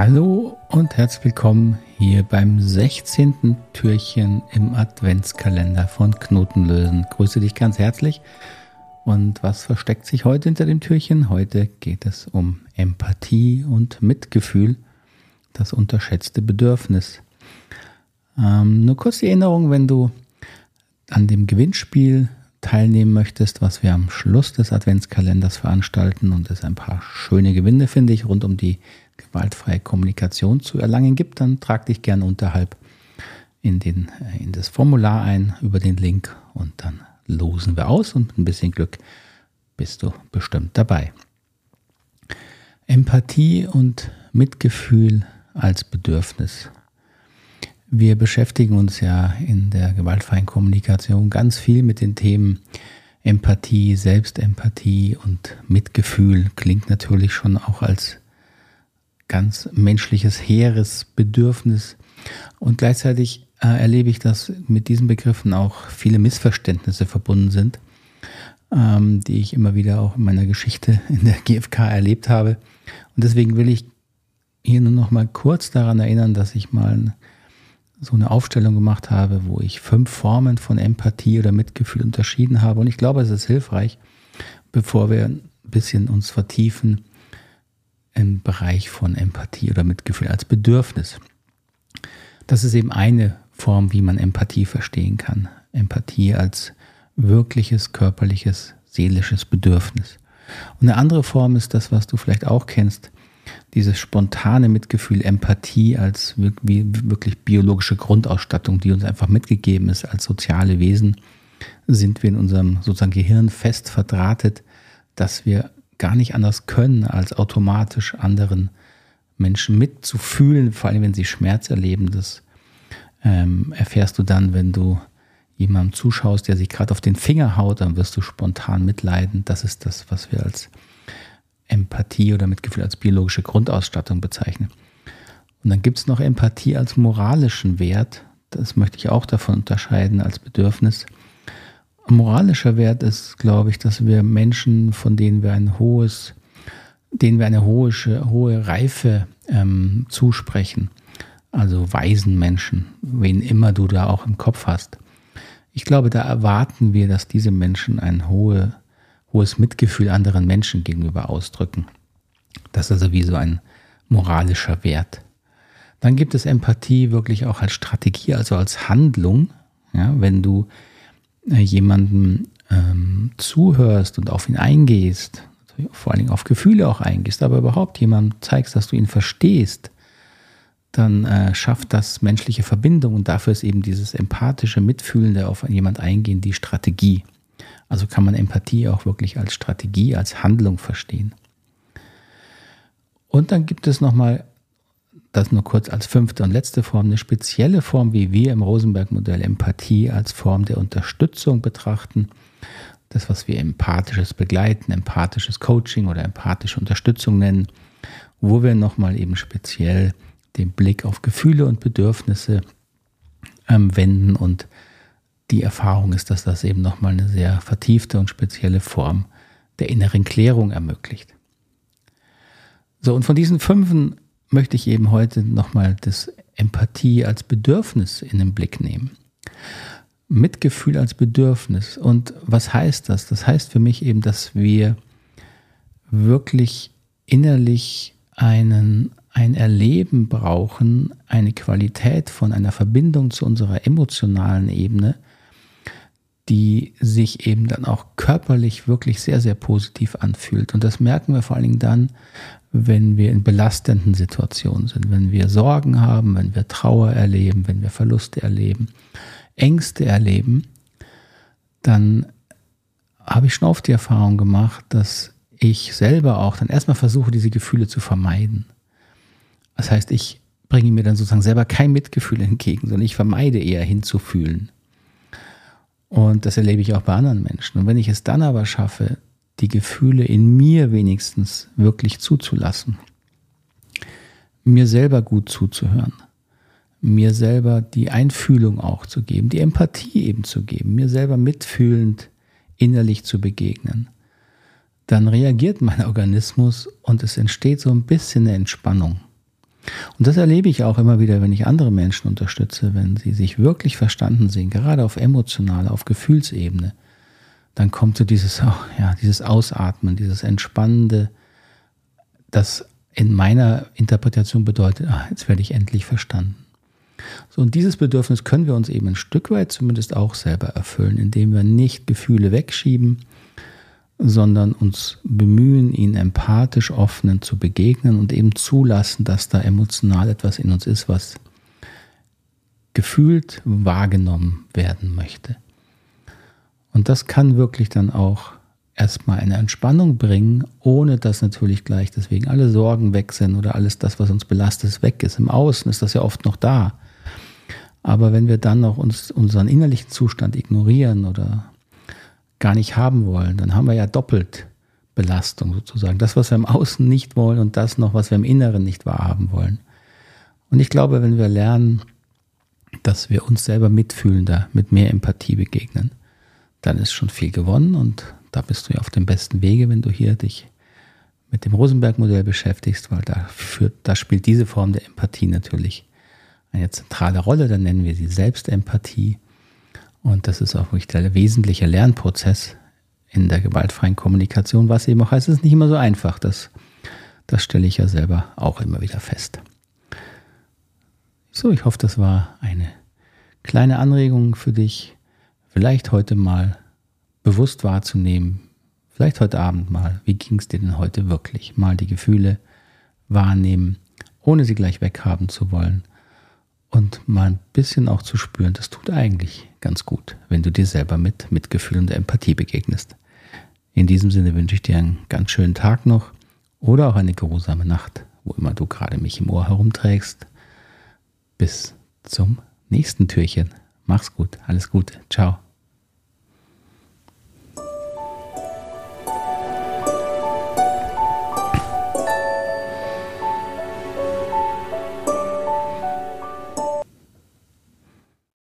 Hallo und herzlich willkommen hier beim 16. Türchen im Adventskalender von Knotenlösen. Grüße dich ganz herzlich. Und was versteckt sich heute hinter dem Türchen? Heute geht es um Empathie und Mitgefühl, das unterschätzte Bedürfnis. Ähm, nur kurz die Erinnerung, wenn du an dem Gewinnspiel teilnehmen möchtest, was wir am Schluss des Adventskalenders veranstalten und es ein paar schöne Gewinne, finde ich, rund um die gewaltfreie Kommunikation zu erlangen gibt, dann trag dich gerne unterhalb in, den, äh, in das Formular ein über den Link und dann losen wir aus und mit ein bisschen Glück bist du bestimmt dabei. Empathie und Mitgefühl als Bedürfnis. Wir beschäftigen uns ja in der gewaltfreien Kommunikation ganz viel mit den Themen Empathie, Selbstempathie und Mitgefühl. Klingt natürlich schon auch als ganz menschliches, hehres Bedürfnis. Und gleichzeitig äh, erlebe ich, dass mit diesen Begriffen auch viele Missverständnisse verbunden sind, ähm, die ich immer wieder auch in meiner Geschichte in der GfK erlebt habe. Und deswegen will ich hier nur noch mal kurz daran erinnern, dass ich mal so eine Aufstellung gemacht habe, wo ich fünf Formen von Empathie oder Mitgefühl unterschieden habe. Und ich glaube, es ist hilfreich, bevor wir ein bisschen uns vertiefen, im Bereich von Empathie oder Mitgefühl als Bedürfnis. Das ist eben eine Form, wie man Empathie verstehen kann. Empathie als wirkliches körperliches, seelisches Bedürfnis. Und eine andere Form ist das, was du vielleicht auch kennst, dieses spontane Mitgefühl, Empathie als wirklich biologische Grundausstattung, die uns einfach mitgegeben ist als soziale Wesen, sind wir in unserem sozusagen Gehirn fest verdrahtet, dass wir gar nicht anders können, als automatisch anderen Menschen mitzufühlen, vor allem wenn sie Schmerz erleben. Das ähm, erfährst du dann, wenn du jemandem zuschaust, der sich gerade auf den Finger haut, dann wirst du spontan mitleiden. Das ist das, was wir als Empathie oder Mitgefühl als biologische Grundausstattung bezeichnen. Und dann gibt es noch Empathie als moralischen Wert. Das möchte ich auch davon unterscheiden als Bedürfnis moralischer Wert ist, glaube ich, dass wir Menschen, von denen wir ein hohes, denen wir eine hohe, hohe Reife ähm, zusprechen, also weisen Menschen, wen immer du da auch im Kopf hast. Ich glaube, da erwarten wir, dass diese Menschen ein hohe, hohes Mitgefühl anderen Menschen gegenüber ausdrücken. Das ist also wie so ein moralischer Wert. Dann gibt es Empathie wirklich auch als Strategie, also als Handlung. Ja, wenn du jemandem ähm, zuhörst und auf ihn eingehst, vor allen Dingen auf Gefühle auch eingehst, aber überhaupt jemandem zeigst, dass du ihn verstehst, dann äh, schafft das menschliche Verbindung und dafür ist eben dieses empathische, mitfühlende auf jemand eingehen die Strategie. Also kann man Empathie auch wirklich als Strategie, als Handlung verstehen. Und dann gibt es nochmal das nur kurz als fünfte und letzte Form, eine spezielle Form, wie wir im Rosenberg-Modell Empathie als Form der Unterstützung betrachten. Das, was wir empathisches Begleiten, empathisches Coaching oder empathische Unterstützung nennen, wo wir nochmal eben speziell den Blick auf Gefühle und Bedürfnisse ähm, wenden und die Erfahrung ist, dass das eben nochmal eine sehr vertiefte und spezielle Form der inneren Klärung ermöglicht. So, und von diesen fünf möchte ich eben heute nochmal das Empathie als Bedürfnis in den Blick nehmen. Mitgefühl als Bedürfnis. Und was heißt das? Das heißt für mich eben, dass wir wirklich innerlich einen, ein Erleben brauchen, eine Qualität von einer Verbindung zu unserer emotionalen Ebene, die sich eben dann auch körperlich wirklich sehr, sehr positiv anfühlt. Und das merken wir vor allen Dingen dann, wenn wir in belastenden Situationen sind, wenn wir Sorgen haben, wenn wir Trauer erleben, wenn wir Verluste erleben, Ängste erleben, dann habe ich schon oft die Erfahrung gemacht, dass ich selber auch dann erstmal versuche, diese Gefühle zu vermeiden. Das heißt, ich bringe mir dann sozusagen selber kein Mitgefühl entgegen, sondern ich vermeide eher hinzufühlen. Und das erlebe ich auch bei anderen Menschen. Und wenn ich es dann aber schaffe, die Gefühle in mir wenigstens wirklich zuzulassen. Mir selber gut zuzuhören. Mir selber die Einfühlung auch zu geben, die Empathie eben zu geben, mir selber mitfühlend innerlich zu begegnen. Dann reagiert mein Organismus und es entsteht so ein bisschen eine Entspannung. Und das erlebe ich auch immer wieder, wenn ich andere Menschen unterstütze, wenn sie sich wirklich verstanden sehen, gerade auf emotionaler, auf Gefühlsebene, dann kommt so dieses, oh, ja, dieses Ausatmen, dieses Entspannende, das in meiner Interpretation bedeutet, ah, jetzt werde ich endlich verstanden. So, und dieses Bedürfnis können wir uns eben ein Stück weit zumindest auch selber erfüllen, indem wir nicht Gefühle wegschieben, sondern uns bemühen, ihnen empathisch offenen zu begegnen und eben zulassen, dass da emotional etwas in uns ist, was gefühlt wahrgenommen werden möchte. Und das kann wirklich dann auch erstmal eine Entspannung bringen, ohne dass natürlich gleich deswegen alle Sorgen weg sind oder alles das, was uns belastet, weg ist. Im Außen ist das ja oft noch da. Aber wenn wir dann noch uns, unseren innerlichen Zustand ignorieren oder gar nicht haben wollen, dann haben wir ja doppelt Belastung sozusagen. Das, was wir im Außen nicht wollen und das noch, was wir im Inneren nicht wahrhaben wollen. Und ich glaube, wenn wir lernen, dass wir uns selber mitfühlender, mit mehr Empathie begegnen, dann ist schon viel gewonnen und da bist du ja auf dem besten Wege, wenn du hier dich mit dem Rosenberg-Modell beschäftigst, weil da, führt, da spielt diese Form der Empathie natürlich eine zentrale Rolle. Dann nennen wir sie Selbstempathie. Und das ist auch wirklich der wesentliche Lernprozess in der gewaltfreien Kommunikation, was eben auch heißt, es ist nicht immer so einfach. Das, das stelle ich ja selber auch immer wieder fest. So, ich hoffe, das war eine kleine Anregung für dich, vielleicht heute mal bewusst wahrzunehmen, vielleicht heute Abend mal, wie ging es dir denn heute wirklich? Mal die Gefühle wahrnehmen, ohne sie gleich weghaben zu wollen und mal ein bisschen auch zu spüren, das tut eigentlich ganz gut, wenn du dir selber mit Mitgefühl und Empathie begegnest. In diesem Sinne wünsche ich dir einen ganz schönen Tag noch oder auch eine geruhsame Nacht, wo immer du gerade mich im Ohr herumträgst. Bis zum nächsten Türchen. Mach's gut, alles Gute, ciao.